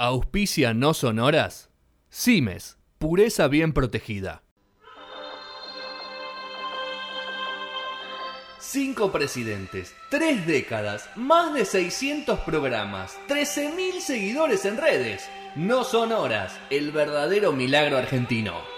Auspicia no sonoras. Cimes, pureza bien protegida. Cinco presidentes, tres décadas, más de 600 programas, 13.000 seguidores en redes. No son horas, el verdadero milagro argentino.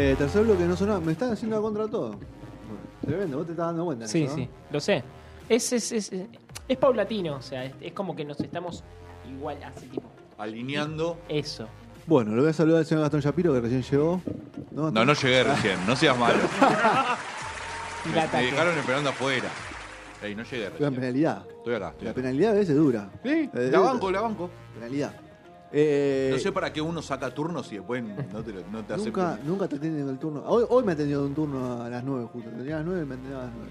Eh, tercer bloque no sonaba. Me están haciendo la contra todo. Tremendo, vos te estás dando cuenta. Sí, eso, ¿no? sí, lo sé. Es, es, es, es paulatino, o sea, es, es como que nos estamos igual así tipo. Alineando. Eso. Bueno, lo voy a saludar al señor Gastón Shapiro que recién llegó. No, No, no llegué recién, no seas malo. Y Me, la me ataque. dejaron esperando afuera. Ey, no llegué La recién. penalidad. Estoy acá. estoy La acá. penalidad a veces dura. Sí, Eh, la banco, la banco. Penalidad. Eh, No sé para qué uno saca turnos y después no te, no te nunca, nunca te atienden el turno. Hoy, hoy me atendió un turno a las 9 justo. Tenía a las 9 y me atendió a las 9.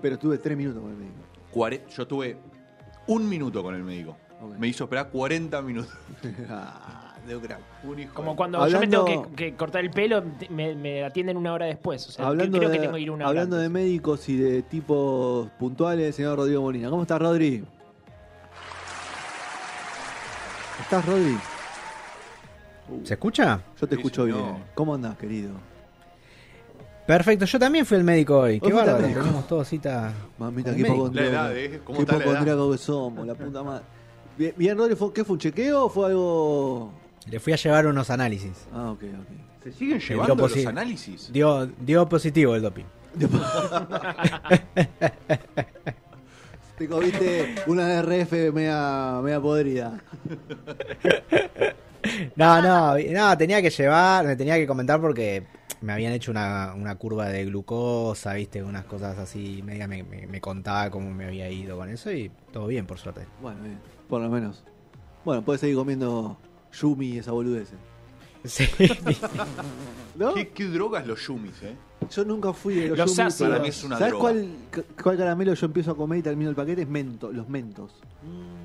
Pero estuve 3 minutos con el médico. Cuare- Yo tuve un minuto con el médico. Ok. Me hizo esperar 40 minutos. Ah, de un hijo Como de- cuando Hablando- yo me tengo que, que cortar el pelo, me, me atienden una hora después. O sea, hablando creo de, que tengo que ir una hora hablando de antes. médicos y de tipos puntuales, señor Rodrigo Molina. ¿Cómo estás, Rodri? ¿Estás, Rodri? ¿Se escucha? Yo te Sí, escucho señor. bien. ¿Cómo andás, querido? Perfecto, yo también fui al médico hoy. Qué bárbaro, tenemos todos cita. Mamita, qué hipocondríaco. La edad, ¿eh? ¿Cómo Qué hipocondríaco que somos, la puta madre. Bien, bien, Rodri, ¿fue, ¿qué fue un chequeo o fue algo...? Le fui a llevar unos análisis. Ah, ok, ok. ¿Se siguen llevando los análisis? Dio, dio positivo el doping. Te comiste una RF media, media podrida. No, no, no, tenía que llevar, me tenía que comentar porque me habían hecho una, una curva de glucosa, viste, unas cosas así, media me, me- me contaba cómo me había ido con eso y todo bien, por suerte. Bueno, bien, por lo menos. Bueno, puedes seguir comiendo Yumi y esa boludez. Sí. ¿No? ¿Qué, qué drogas los yumis, eh? Yo nunca fui de los, Los Yumi, ácidos. pero- Para mí es una ¿Sabes droga. cuál, cuál caramelo yo empiezo a comer y termino el paquete? Es mento, los mentos.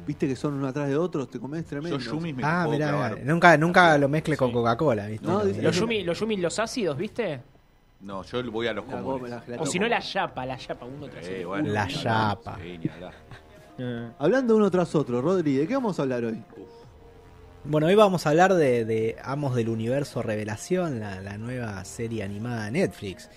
¿Viste que son uno atrás de otros? Te comes tremendo. Yo yumis me ah, puedo mirá, clavar. mirá, nunca, nunca lo mezcle con Coca-Cola, viste. No, Lo- dice- Los yumi, los yumi, los ácidos, ¿viste? No, yo voy a los La comunes. come, la gelatina. O si no, la yapa, la yapa, uno tras Eh, otro. bueno, La ni hablar, chapa. sí, ni hablar. Eh. Hablando uno tras otro, Rodri, ¿de qué vamos a hablar hoy? Bueno, hoy vamos a hablar de, de Amos del Universo Revelación, la, la nueva serie animada de Netflix,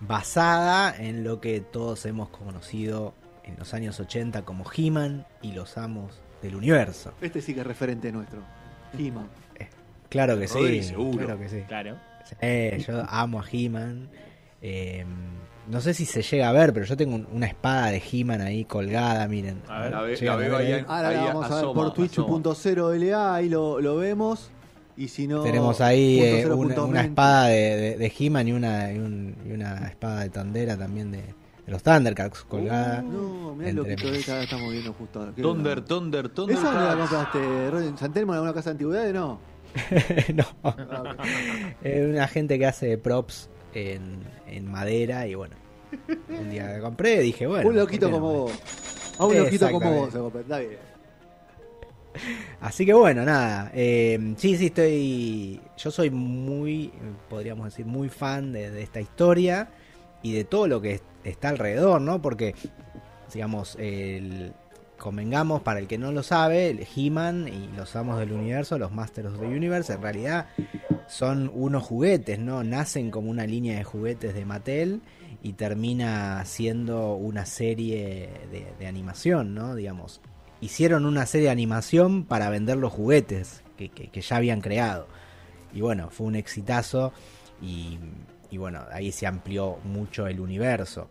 basada en lo que todos hemos conocido en los años 80 como He-Man y los Amos del Universo. Este sí que es referente nuestro. He-Man. Claro que sí, seguro. claro que sí. Claro. Eh, yo amo a He-Man. Eh, no sé si se llega a ver, pero yo tengo un- una espada de He-Man ahí colgada, miren. A ver. La, ve- Llegan la a veo ver ahí. Ahora ahí vamos a ver por asoma. twitch.0LA, ahí lo, lo vemos. Y si no. Tenemos ahí eh, una, espada de, de, de He-Man y una, y, un- y una espada de Tondera también de, de los Thundercats colgada. No, mirá lo que todavía estamos viendo justo ahora. Thunder. Thunder, Thunder. ¿Esa dónde la compraste, Rodri? ¿En San Telmo en alguna casa de antigüedades? No. no, es una gente que hace props en, en madera y bueno. Un día que compré dije, bueno. un loquito ¿por qué no? como vos. A un loquito como Exactamente. vos se compra. Está bien. Así que bueno, nada. eh, sí, sí, estoy. Yo soy muy, podríamos decir, muy fan de, de esta historia y de todo lo que es- está alrededor, ¿no? Porque, digamos, convengamos, para el que no lo sabe, el He-Man y los Amos del Universo, los Masters of the Universe, en realidad son unos juguetes, ¿no? Nacen como una línea de juguetes de Mattel y termina siendo una serie de, animación, ¿no? Digamos, hicieron una serie de animación para vender los juguetes que, que- que ya habían creado. Y bueno, fue un exitazo y, y bueno, ahí se amplió mucho el universo.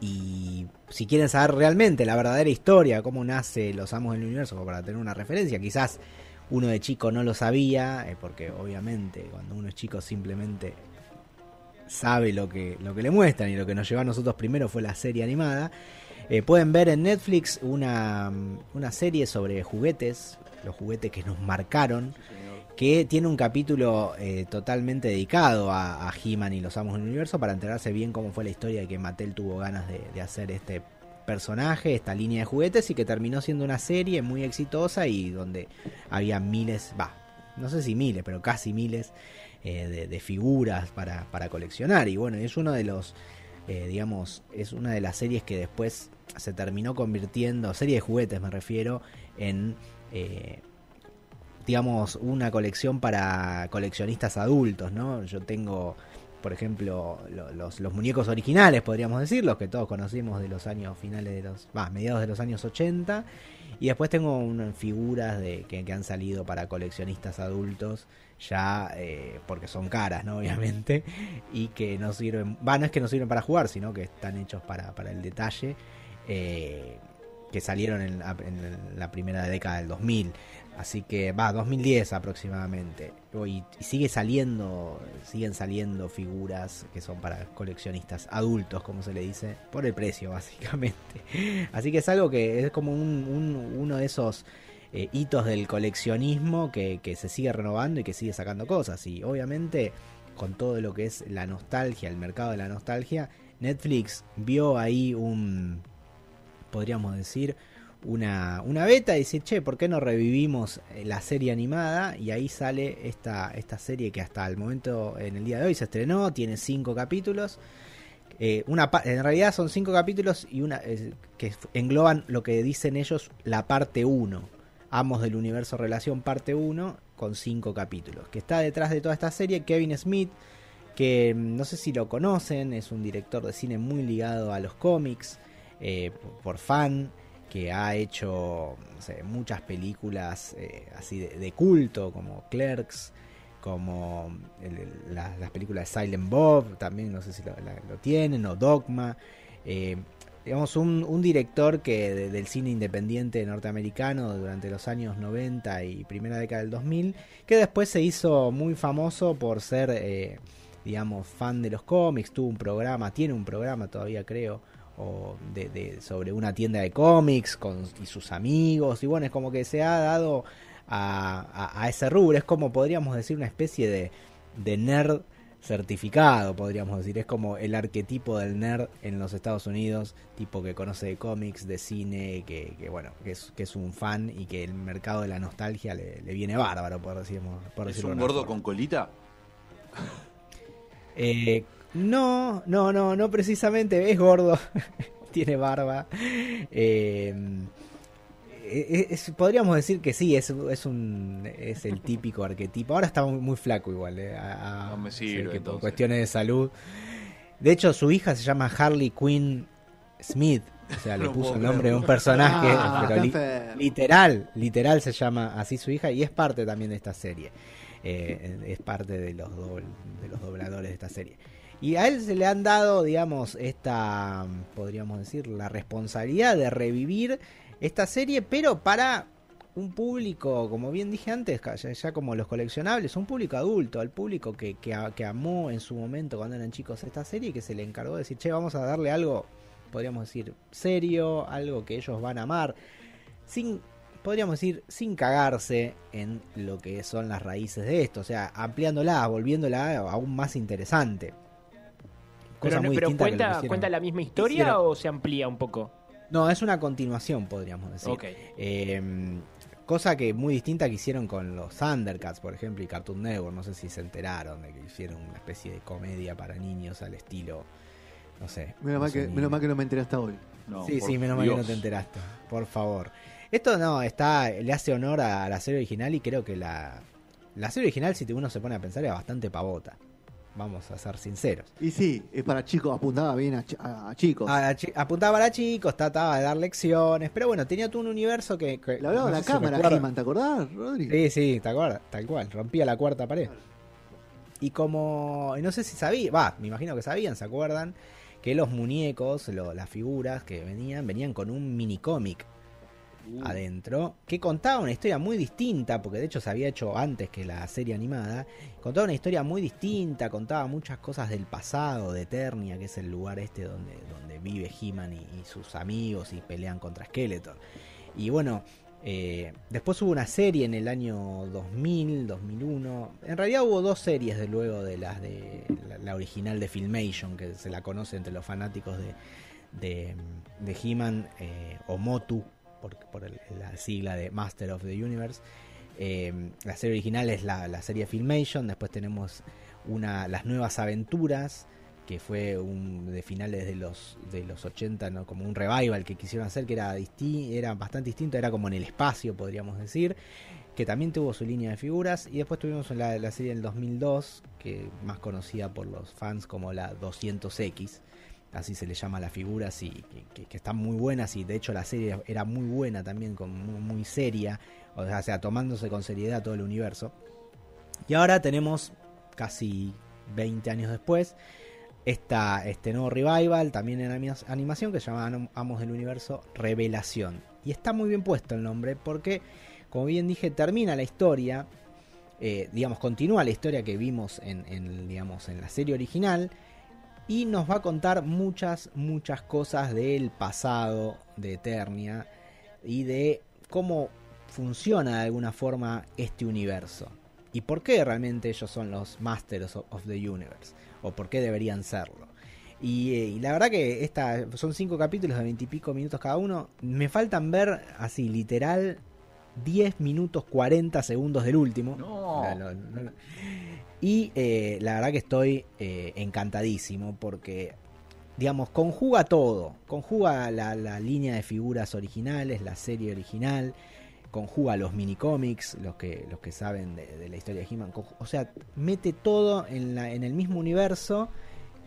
Y si quieren saber realmente la verdadera historia, cómo nace Los Amos del Universo, para tener una referencia, quizás uno de chico no lo sabía, eh, porque obviamente cuando uno es chico simplemente sabe lo que, lo que le muestran y lo que nos llevó a nosotros primero fue la serie animada. Eh, pueden ver en Netflix una, una serie sobre juguetes, los juguetes que nos marcaron, que tiene un capítulo eh, totalmente dedicado a, a He-Man y los Amos del Universo para enterarse bien cómo fue la historia de que Mattel tuvo ganas de, de hacer este personaje, esta línea de juguetes y que terminó siendo una serie muy exitosa y donde había miles, va, no sé si miles, pero casi miles eh, de, de figuras para, para coleccionar. Y bueno, es uno de los, eh, digamos, es una de las series que después se terminó convirtiendo, serie de juguetes me refiero, en, eh, digamos, una colección para coleccionistas adultos, ¿no? Yo tengo, por ejemplo, lo- los, muñecos originales, podríamos decir, los que todos conocimos de los años finales de los, va, mediados de los años 80. Y después tengo unas figuras de, que, que han salido para coleccionistas adultos, ya eh, porque son caras, ¿no? Obviamente, y que no sirven, va, no es que no sirven para jugar, sino que están hechos para, para el detalle, eh, que salieron en en la primera década del 2000. Así que va, 2010 aproximadamente. Y, sigue saliendo, siguen saliendo figuras que son para coleccionistas adultos, como se le dice, por el precio básicamente. Así que es algo que es como un, un- uno de esos eh, hitos del coleccionismo que, que se sigue renovando y que sigue sacando cosas. Y obviamente con todo lo que es la nostalgia, el mercado de la nostalgia, Netflix vio ahí un, podríamos decir, una, una beta y dice, che, ¿por qué no revivimos eh, la serie animada? Y ahí sale esta, esta serie que hasta el momento, en el día de hoy, se estrenó, tiene cinco capítulos. Eh, una en realidad son cinco capítulos y una eh, que engloban lo que dicen ellos la parte 1. Amos del Universo Relación parte 1 con cinco capítulos. Que está detrás de toda esta serie Kevin Smith, que mm, no sé si lo conocen, es un director de cine muy ligado a los cómics, por fan, que ha hecho muchas películas eh, así de, culto, como Clerks, como las películas de Silent Bob, también no sé si lo, tienen, o Dogma. eh, digamos, un, director que de- del cine independiente norteamericano durante los años 90 y primera década del 2000, que después se hizo muy famoso por ser, eh, digamos, fan de los cómics, tuvo un programa, tiene un programa todavía creo, o de, de- sobre una tienda de cómics con, y sus amigos, y bueno, es como que se ha dado a, a- a ese rubro, es como podríamos decir una especie de, de nerd certificado, podríamos decir, es como el arquetipo del nerd en los Estados Unidos, tipo que conoce de cómics, de cine, que, que, bueno, que es, que es un fan y que el mercado de la nostalgia le, le viene bárbaro, por, decirlo, por ¿Es un gordo forma. con colita? Eh, no, no, no, no precisamente, es gordo, tiene barba. Eh, es- podríamos decir que sí, es, es un es el típico arquetipo. Ahora está muy, muy flaco igual, eh, a- a- No me sé sirve, que por cuestiones de salud. De hecho, su hija se llama Harley Quinn Smith, o sea, le puso el nombre de un personaje, Ah, pero li- literal, literal se llama así su hija y es parte también de esta serie. Eh, es parte de los, de los dobladores de esta serie. Y a él se le han dado, digamos, esta, podríamos decir, la responsabilidad de revivir esta serie, pero para un público, como bien dije antes, ya, ya como los coleccionables, un público adulto, al público que, que, que amó en su momento cuando eran chicos esta serie que se le encargó de decir, che, vamos a darle algo, podríamos decir, serio, algo que ellos van a amar, sin, podríamos decir, sin cagarse en lo que son las raíces de esto, o sea, ampliándola, volviéndola aún más interesante. Cosa Pero, muy pero distinta que cuenta, hicieron. ¿cuenta la misma historia hicieron- o se amplía un poco? No, es una continuación, podríamos decir. Ok. Eh, cosa que muy distinta que hicieron con los Thundercats, por ejemplo, y Cartoon Network. No sé si se enteraron de que hicieron una especie de comedia para niños al estilo, no sé. Menos mal, que, menos mal que no me enteré hasta hoy. No, sí, sí, menos mal que no te enteraste. Por favor. Esto no, está, le hace honor a la serie original y creo que la, la serie original, si uno se pone a pensar, es bastante pavota. Vamos a ser sinceros. Y sí, es para chicos, apuntaba bien a, a- a chicos. A- chi- apuntaba para chicos, trataba de dar lecciones, pero bueno, tenía todo un universo que... que Le hablaba no la si cámara. He-Man, ¿te acordás, Rodri? Sí, sí, te acuerdas, tal cual, rompía la cuarta pared. Y como, no sé si sabía, va, me imagino que sabían, ¿se acuerdan? Que los muñecos, lo- las figuras que venían, venían con un mini cómic. adentro, que contaba una historia muy distinta, porque de hecho se había hecho antes que la serie animada, contaba una historia muy distinta, contaba muchas cosas del pasado, de Eternia, que es el lugar este donde, donde vive He-Man y, y sus amigos y pelean contra Skeletor. Y bueno, eh, después hubo una serie en el año 2000, 2001. En realidad hubo dos series de luego de las de la, original de Filmation, que se la conoce entre los fanáticos de, de, de He-Man eh, o Motu, por, por la sigla de Master of the Universe. Eh, la serie original es la, la serie Filmation. Después tenemos una, las nuevas aventuras que fue un de finales de los de los 80, ¿no? como un revival que quisieron hacer que era disti- era bastante distinto, era como en el espacio, podríamos decir, que también tuvo su línea de figuras y después tuvimos la, serie del 2002, que más conocida por los fans como la 200X, así se le llama a las figuras y que, están muy buenas y de hecho la serie era muy buena también, con muy, muy seria, o sea, tomándose con seriedad todo el universo. Y ahora tenemos casi 20 años después esta, este nuevo revival, también en anima- animación, que se llama Am- Amos del Universo Revelación. Y está muy bien puesto el nombre porque, como bien dije, termina la historia, eh, digamos, continúa la historia que vimos en, en, digamos, en la serie original y nos va a contar muchas, muchas cosas del pasado de Eternia y de cómo funciona de alguna forma este universo. Y por qué realmente ellos son los Masters of the Universe. O por qué deberían serlo. Y, eh, y la verdad que esta, son cinco capítulos de veintipico minutos cada uno. Me faltan ver así, literal, 10 minutos 40 segundos del último. No. No, no, no, no. Y eh, la verdad que estoy eh, encantadísimo porque, digamos, conjuga todo. Conjuga la, la línea de figuras originales, la serie original, conjuga los minicómics, los que, los que saben de, de la historia de He-Man. O sea, mete todo en, la, en el mismo universo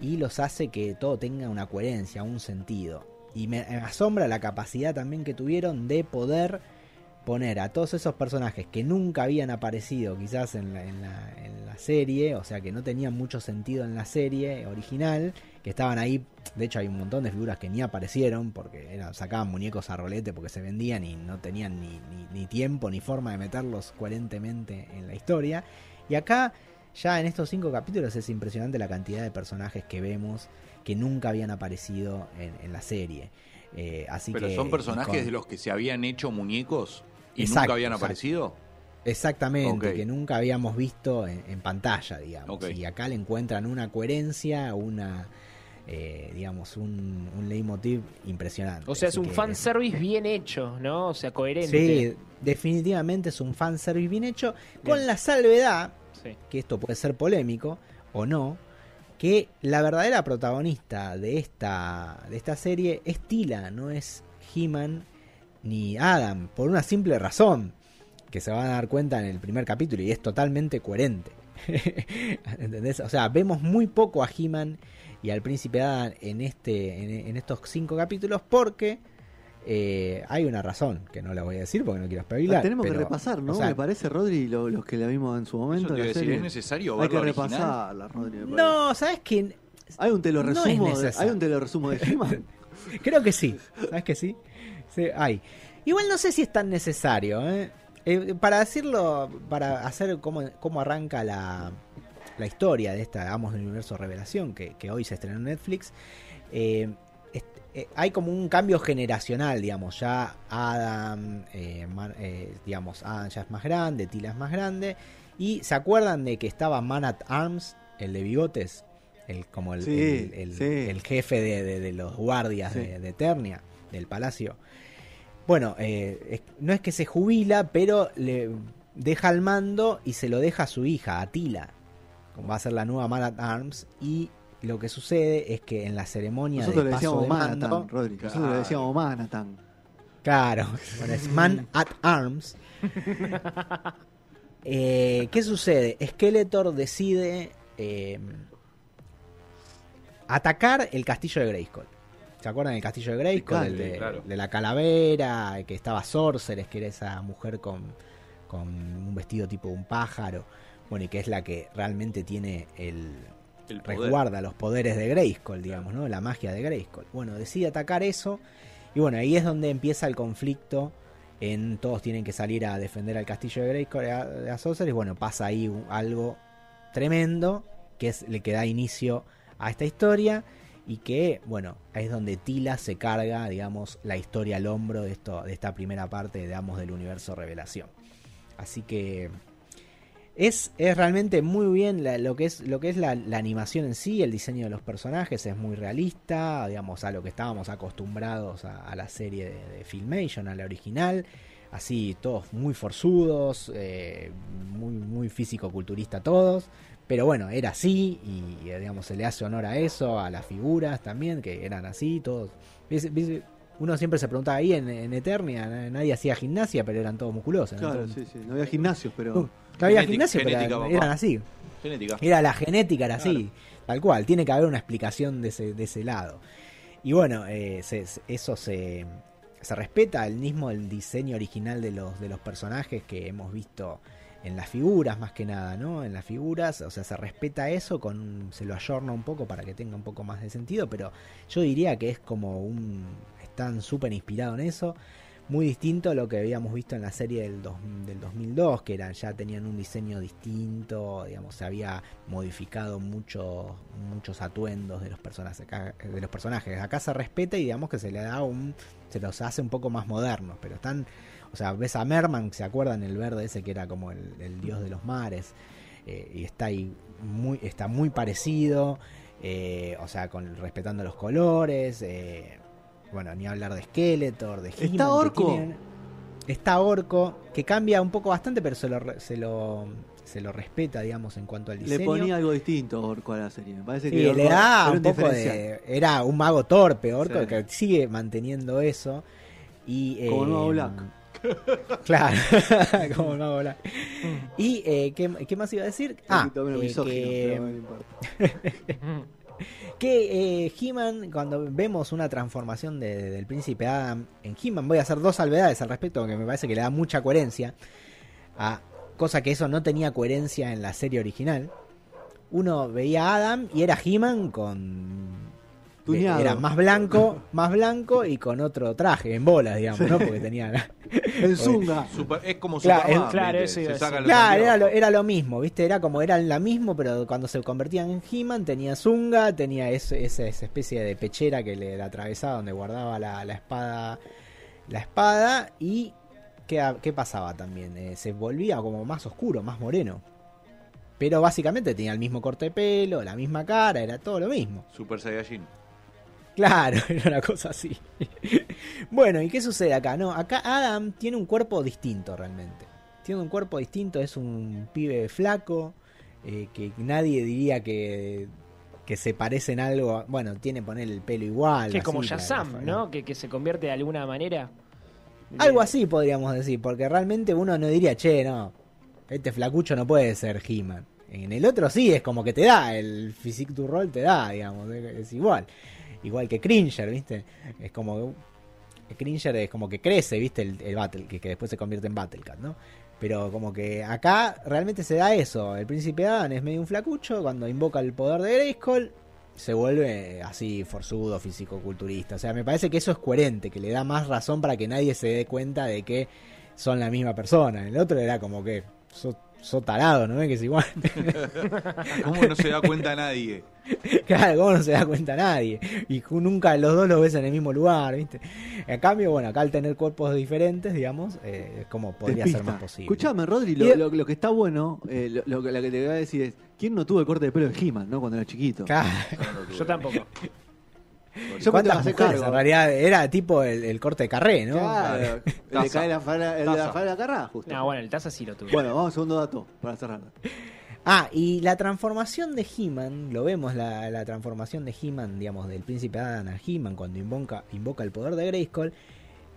y los hace que todo tenga una coherencia, un sentido. Y me, me asombra la capacidad también que tuvieron de poder poner a todos esos personajes que nunca habían aparecido quizás en la, en la, en la serie, o sea que no tenían mucho sentido en la serie original, que estaban ahí, de hecho hay un montón de figuras que ni aparecieron porque era- sacaban muñecos a rolete porque se vendían y no tenían ni, ni- ni tiempo ni forma de meterlos coherentemente en la historia. Y acá, ya en estos cinco capítulos es impresionante la cantidad de personajes que vemos que nunca habían aparecido en, en la serie. Eh, así Pero que, son personajes con- de los que se habían hecho muñecos y Exacto, nunca habían exacto. aparecido. Exactamente, que nunca habíamos visto en, en pantalla, digamos. Y acá le encuentran una coherencia, una, eh, digamos, un, un leitmotiv impresionante. O sea, es Así un que- fanservice bien hecho, ¿no? O sea, coherente. Sí, definitivamente es un fanservice bien hecho, con la salvedad, Sí. que esto puede ser polémico o no, que la verdadera protagonista de esta, de esta serie es Tila, no es He-Man ni Adam, por una simple razón, que se van a dar cuenta en el primer capítulo y es totalmente coherente. ¿Entendés? O sea, vemos muy poco a He-Man y al príncipe Adam en, este, en, en estos cinco capítulos porque eh, hay una razón, que no la voy a decir porque no quiero La spoilar. tenemos que repasar, ¿no? o sea, Me parece, Rodri, lo- los que la vimos en su momento. Te la decir. ¿es necesario Hay que original? repasarla, Rodri. me. No, ¿sabes qué? Hay un es resumo, de, hay un telo resumo de He-Man. Creo que sí. ¿Sabes que sí? Sí, hay. Igual no sé si es tan necesario. ¿eh? Eh, para decirlo, para hacer cómo, cómo arranca la, la historia de esta Amos del Universo Revelación, que, que hoy se estrenó en Netflix, eh, eh, hay como un cambio generacional, digamos. Ya Adam, eh, Man- eh, digamos, Adam ya es más grande, Tila es más grande. Y se acuerdan de que estaba Man at Arms, el de bigotes, el, como el, Sí, el- el- sí. el jefe de, de- de los guardias Sí. de, de Eternia, del palacio. Bueno, eh, es- no es que se jubila, pero le deja el mando y se lo deja a su hija, a Tila. Como va a ser la nueva Man at Arms. Y lo que sucede es que en la ceremonia Nosotros de le paso decíamos de mando, Manhattan, Rodri. Nosotros le decíamos Manhattan. Claro, bueno, es Man at Arms. Eh, ¿Qué sucede? Skeletor decide eh, atacar el castillo de Grayskull. ¿Se acuerdan del castillo de Grayskull? El de, claro. de la calavera, que estaba Sorceres, que era esa mujer con, con un vestido tipo un pájaro. Bueno, y que es la que realmente tiene el, resguarda los poderes de Grayskull, digamos, ¿no? La magia de Grayskull. Bueno, decide atacar eso. Y bueno, ahí es donde empieza el conflicto en todos tienen que salir a defender al castillo de Grayskull de Azózar, y bueno, pasa ahí un- algo tremendo que es le que da inicio a esta historia y que, bueno, es donde Tila se carga, digamos, la historia al hombro de, esto, de esta primera parte, digamos, del universo revelación. Así que es, es realmente muy bien lo que es, lo que es la, animación en sí, el diseño de los personajes es muy realista, digamos, a lo que estábamos acostumbrados a, a la serie de, de Filmation, a la original. Así, todos muy forzudos, eh, muy, muy físico-culturista todos. Pero bueno, era así y eh, digamos se le hace honor a eso, a las figuras también, que eran así, todos. ¿Ves- ves? Uno siempre se preguntaba ahí en, en Eternia, na- nadie hacía gimnasia, pero eran todos musculosos. Claro, sí, sí. No había gimnasios, pero. Uh, no había gimnasio, pero genética, eran, papá. así. Genética. Era la genética, era así, tal cual. Tiene que haber una explicación de ese, de ese lado. Y bueno, eh, se- eso se, se respeta el mismo el diseño original de los, de los personajes que hemos visto en las figuras, más que nada, ¿no? En las figuras, o sea, se respeta eso, con se lo ayorna un poco para que tenga un poco más de sentido, pero yo diría que es como un... están súper inspirados en eso muy distinto a lo que habíamos visto en la serie del, del 2002, que ya tenían un diseño distinto, digamos, se había modificado muchos muchos atuendos de los personajes de los personajes. Acá se respeta y digamos que se le da un se los hace un poco más modernos, pero están, o sea, ves a Merman, ¿se acuerdan el verde ese que era como el, dios de los mares? Eh, y está ahí muy está muy parecido, eh, o sea, respetando los colores, eh, bueno, ni hablar de Skeletor, de ¿Está He-Man, que Orco? tienen- Está Orco, que cambia un poco bastante, pero se lo, se lo, se lo respeta, digamos, en cuanto al diseño. Le ponía algo distinto Orco a la serie. Me parece Sí, que Orco le da era un poco de... Era un mago torpe, Orco, Sí. que sigue manteniendo eso. Y, Como el eh, Black. Claro, como mago Black. Y, eh, ¿qué, qué más iba a decir? Un Ah, eh, misógino, que, pero no importa. que eh, He-Man, cuando vemos una transformación de- del príncipe Adam en He-Man, voy a hacer dos salvedades al respecto, que me parece que le da mucha coherencia, a cosa que eso no tenía coherencia en la serie original. Uno veía a Adam y era He-Man con... Tuneado. Era más blanco, más blanco y con otro traje, en bolas, digamos, ¿no? Porque tenía... la- El Zunga. Super- es como Claro, Superman, es- claro, ¿viste? eso iba Se saca Claro, era lo, era lo mismo, ¿viste? Era como era la mismo, pero cuando se convertían en He-Man tenía Zunga, tenía ese- ese- esa especie de pechera que le, atravesaba donde guardaba la, la espada la espada y ¿qué, qué pasaba también? Eh, se volvía como más oscuro, más moreno. Pero básicamente tenía el mismo corte de pelo, la misma cara, era todo lo mismo. Super Saiyajin. Claro, era una cosa así. bueno, ¿y qué sucede acá? No, acá Adam tiene un cuerpo distinto realmente. Tiene un cuerpo distinto, es un pibe flaco, eh, que nadie diría que, que se parece en algo. a- Bueno, tiene poner el pelo igual. Que así, como Shazam, ¿no? Que, que se convierte de alguna manera. Algo así podríamos decir, porque realmente uno no diría, che, no, este flacucho no puede ser He-Man. En el otro sí, es como que te da, el physique du rol te da, digamos, es es igual. Igual que Cringer, ¿viste? Es como. Cringer es como que crece, ¿viste? El, Battle, que, que después se convierte en Battlecat, ¿no? Pero como que acá realmente se da eso. El príncipe Adam es medio un flacucho, cuando invoca el poder de Grayskull, se vuelve así forzudo, físico-culturista. O sea, me parece que eso es coherente, que le da más razón para que nadie se dé cuenta de que son la misma persona. El otro era como que sos tarado, ¿no ves que es igual? ¿Cómo no se da cuenta nadie? claro, ¿cómo no se da cuenta nadie? Y nunca los dos los ves en el mismo lugar, ¿viste? En cambio, bueno, acá al tener cuerpos diferentes, digamos, eh, es como podría ser más posible. Escuchame, Rodri, lo, de- lo- lo que está bueno, eh, lo, lo que te voy a decir es: ¿quién no tuvo el corte de pelo de He-Man, no? Cuando era chiquito. Claro. Yo tampoco. Yo ¿Cuántas mujeres? cargo. En realidad era tipo el, el corte de carré, ¿no? Claro, el de Taza. cae la fala, el de la fala carrá, justo. No, bueno, el Taza sí lo tuve. Bueno, vamos al segundo dato para cerrar. Ah, y la transformación de He-Man, lo vemos, la, la transformación de He-Man, digamos, del príncipe Adam a He-Man cuando invoca, invoca el poder de Grayskull,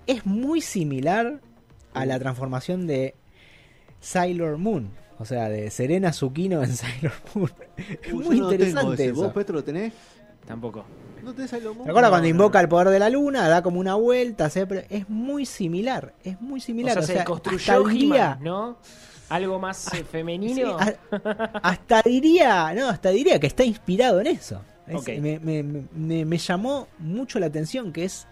es muy similar a la transformación de Sailor Moon. O sea, de Serena Tsukino en Sailor Moon. Es Uy, muy no tengo interesante ese. eso. ¿Vos, Petro, lo tenés? Tampoco. ¿No? ¿Te acuerdas cuando invoca el poder de la luna? Da como una vuelta, se- pero es muy similar. Es muy O similar. sea, O se sea, construyó He-Man, ¿no? Algo más eh, femenino. Sí, a- hasta diría, no, hasta diría que está inspirado en eso. Es- Ok. me, me- me- me llamó mucho la atención que es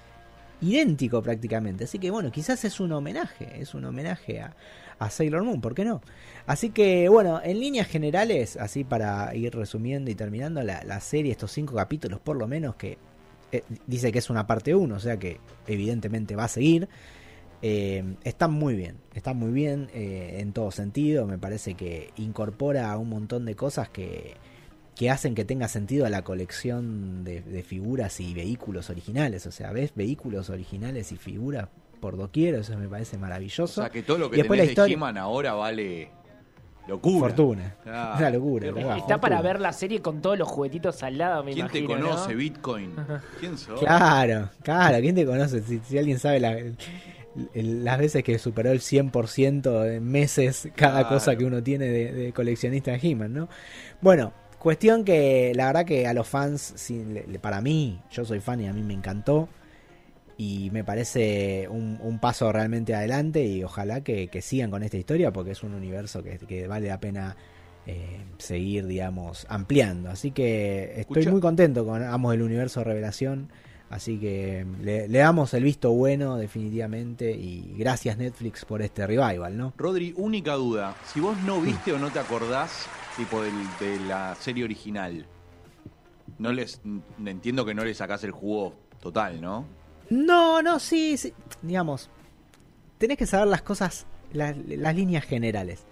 idéntico prácticamente. Así que bueno, quizás es un homenaje, es un homenaje a, a Sailor Moon, ¿por qué no? Así que bueno, en líneas generales, así para ir resumiendo y terminando la, serie, estos cinco capítulos por lo menos, que eh, dice que es una parte 1, o sea que evidentemente va a seguir. Eh, está muy bien, está muy bien eh, en todo sentido. Me parece que incorpora un montón de cosas que, que hacen que tenga sentido a la colección de, de figuras y vehículos originales. O sea, ves vehículos originales y figuras por doquier, eso me parece O maravilloso. sea que todo lo que después la tenés de historia- He-Man ahora vale locura. Fortuna. Una locura. La rico. Está para ver la serie con todos los juguetitos al lado, me ¿Quién te conoce, ¿no? Bitcoin? ¿Quién sos? Claro, claro, ¿quién te conoce? Si, si alguien sabe la- el- el- las veces que superó el 100% en meses cada Claro. cosa que uno tiene de, de coleccionista de He-Man, ¿no? Bueno, cuestión que la verdad que a los fans, para mí, yo soy fan y a mí me encantó. Y me parece un, un paso realmente adelante y ojalá que, que sigan con esta historia porque es un universo que, que vale la pena eh, seguir, digamos, ampliando. Así que estoy Escucha- muy contento con Amos del Universo Revelación. Así que le, le damos el visto bueno definitivamente y gracias Netflix por este revival, ¿no? Rodri, única duda. Si vos no viste o no te acordás, tipo del- de la serie original, no les entiendo que no le sacás el jugo total, ¿no? No, no, sí, sí. Digamos, tenés que saber las cosas, las, líneas generales.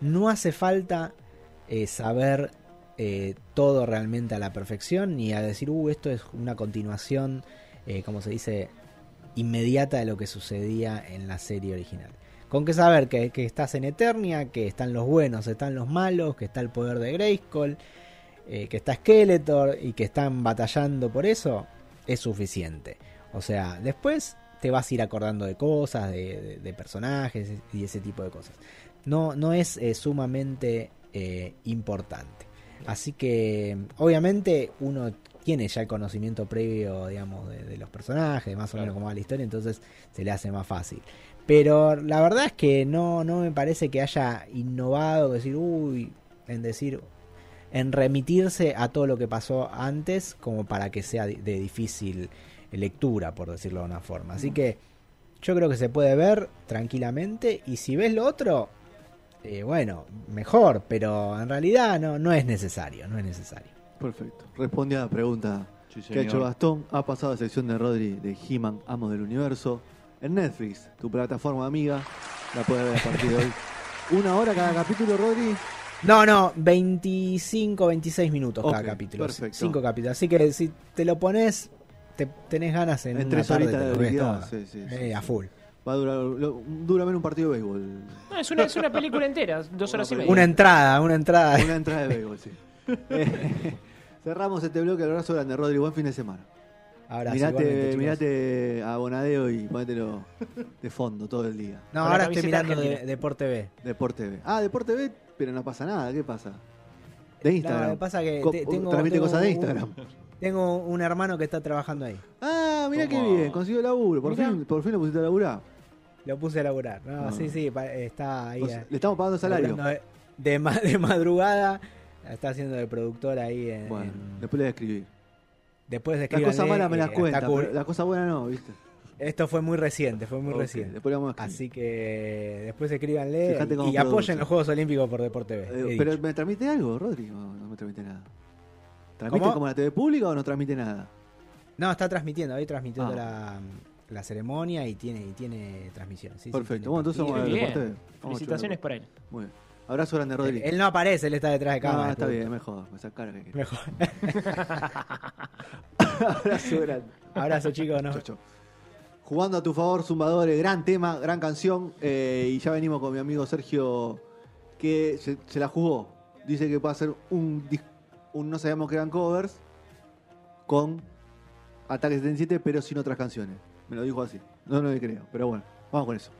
No hace falta eh, saber eh, todo realmente a la perfección, ni a decir, uh, esto es una continuación, eh, como se dice, inmediata de lo que sucedía en la serie original. Con que saber que, estás en Eternia, que están los buenos, están los malos, que está el poder de Grayskull, que está Skeletor y que están batallando por eso, es suficiente. O sea, después te vas a ir acordando de cosas, de, de- de personajes y ese tipo de cosas. No, no es eh, sumamente eh, importante. Así que, obviamente, uno tiene ya el conocimiento previo, digamos, de, de los personajes, de más o menos cómo va la historia, entonces se le hace más fácil. Pero la verdad es que no, no me parece que haya innovado, decir, uy, en decir, en remitirse a todo lo que pasó antes, como para que sea de difícil lectura, por decirlo de una forma. Así que yo creo que se puede ver tranquilamente y si ves lo otro, eh, bueno, mejor, pero en realidad no, no es necesario, no es necesario. Perfecto. Respondí a la pregunta Sí, que ha hecho Gastón. Ha pasado a sección de Rodri de He-Man, Amos del Universo. En Netflix, tu plataforma amiga. La puedes ver a partir de hoy. Una hora cada capítulo, Rodri. No, no, 25, 26 minutos cada capítulo. perfecto. 5 capítulos. Así que si te lo pones, te tenés ganas en, En tres horitas de todo. sí, sí, sí, Eh, a full. Va a durar, lo- dura menos un partido de béisbol. No, es una, es una película entera, dos horas y media. Una entrada, una entrada. Una entrada de béisbol, sí. Eh, cerramos este bloque. Abrazo grande, Rodri. Buen fin de semana. Abrazo, mirate, mirate a Bonadeo y ponételo de fondo todo el día. No, Con ahora estoy mirando de, argentina. Deport TV. Deporte TV. Ah, Deporte TV, pero no pasa nada. ¿Qué pasa? De Instagram. Que pasa que Co- tengo, transmite tengo cosas de un- Instagram. Tengo un hermano que está trabajando ahí. Ah, mira qué bien. Consiguió laburo. Por Mirá. fin, por fin lo pusiste a laburar. Lo puse a laburar. No, Ah. sí, sí, está ahí. Eh, le estamos pagando salario. De, de ma- de madrugada. Está haciendo de productor ahí en. Bueno, en- después le voy a escribir. después de Las cosas malas me las eh, cuenta, pero las cosas buenas no, ¿viste? Esto fue muy reciente, fue muy Ok, reciente. Después le vamos a escribir. Así que después escríbanle Fíjate y apoyen los Juegos Olímpicos por Deporte TV. Eh, pero dicho. ¿me transmite algo, Rodri? No, no me transmite nada. ¿Transmite ¿Cómo? como la TV pública o no transmite nada? No, está transmitiendo, ahí transmitiendo Ah. la, la ceremonia y tiene, y tiene transmisión. sí, sí, Perfecto. tiene Bueno, entonces vamos a ver Felicitaciones por él. Muy bien. Abrazo grande, Rodri. Él no aparece, él está detrás de cámara. No, está bien, mejor. Esa cara que... Mejor. Abrazo grande. Abrazo, chicos. ¿no? Chau, chau. Jugando a tu favor, Zumbadores, gran tema, gran canción. eh, y ya venimos con mi amigo Sergio, que se, se la jugó. Dice que puede hacer un, dis- un No sabíamos que eran covers con Ataque 77, pero sin otras canciones. Me lo dijo así. No lo creo, pero bueno, vamos con eso.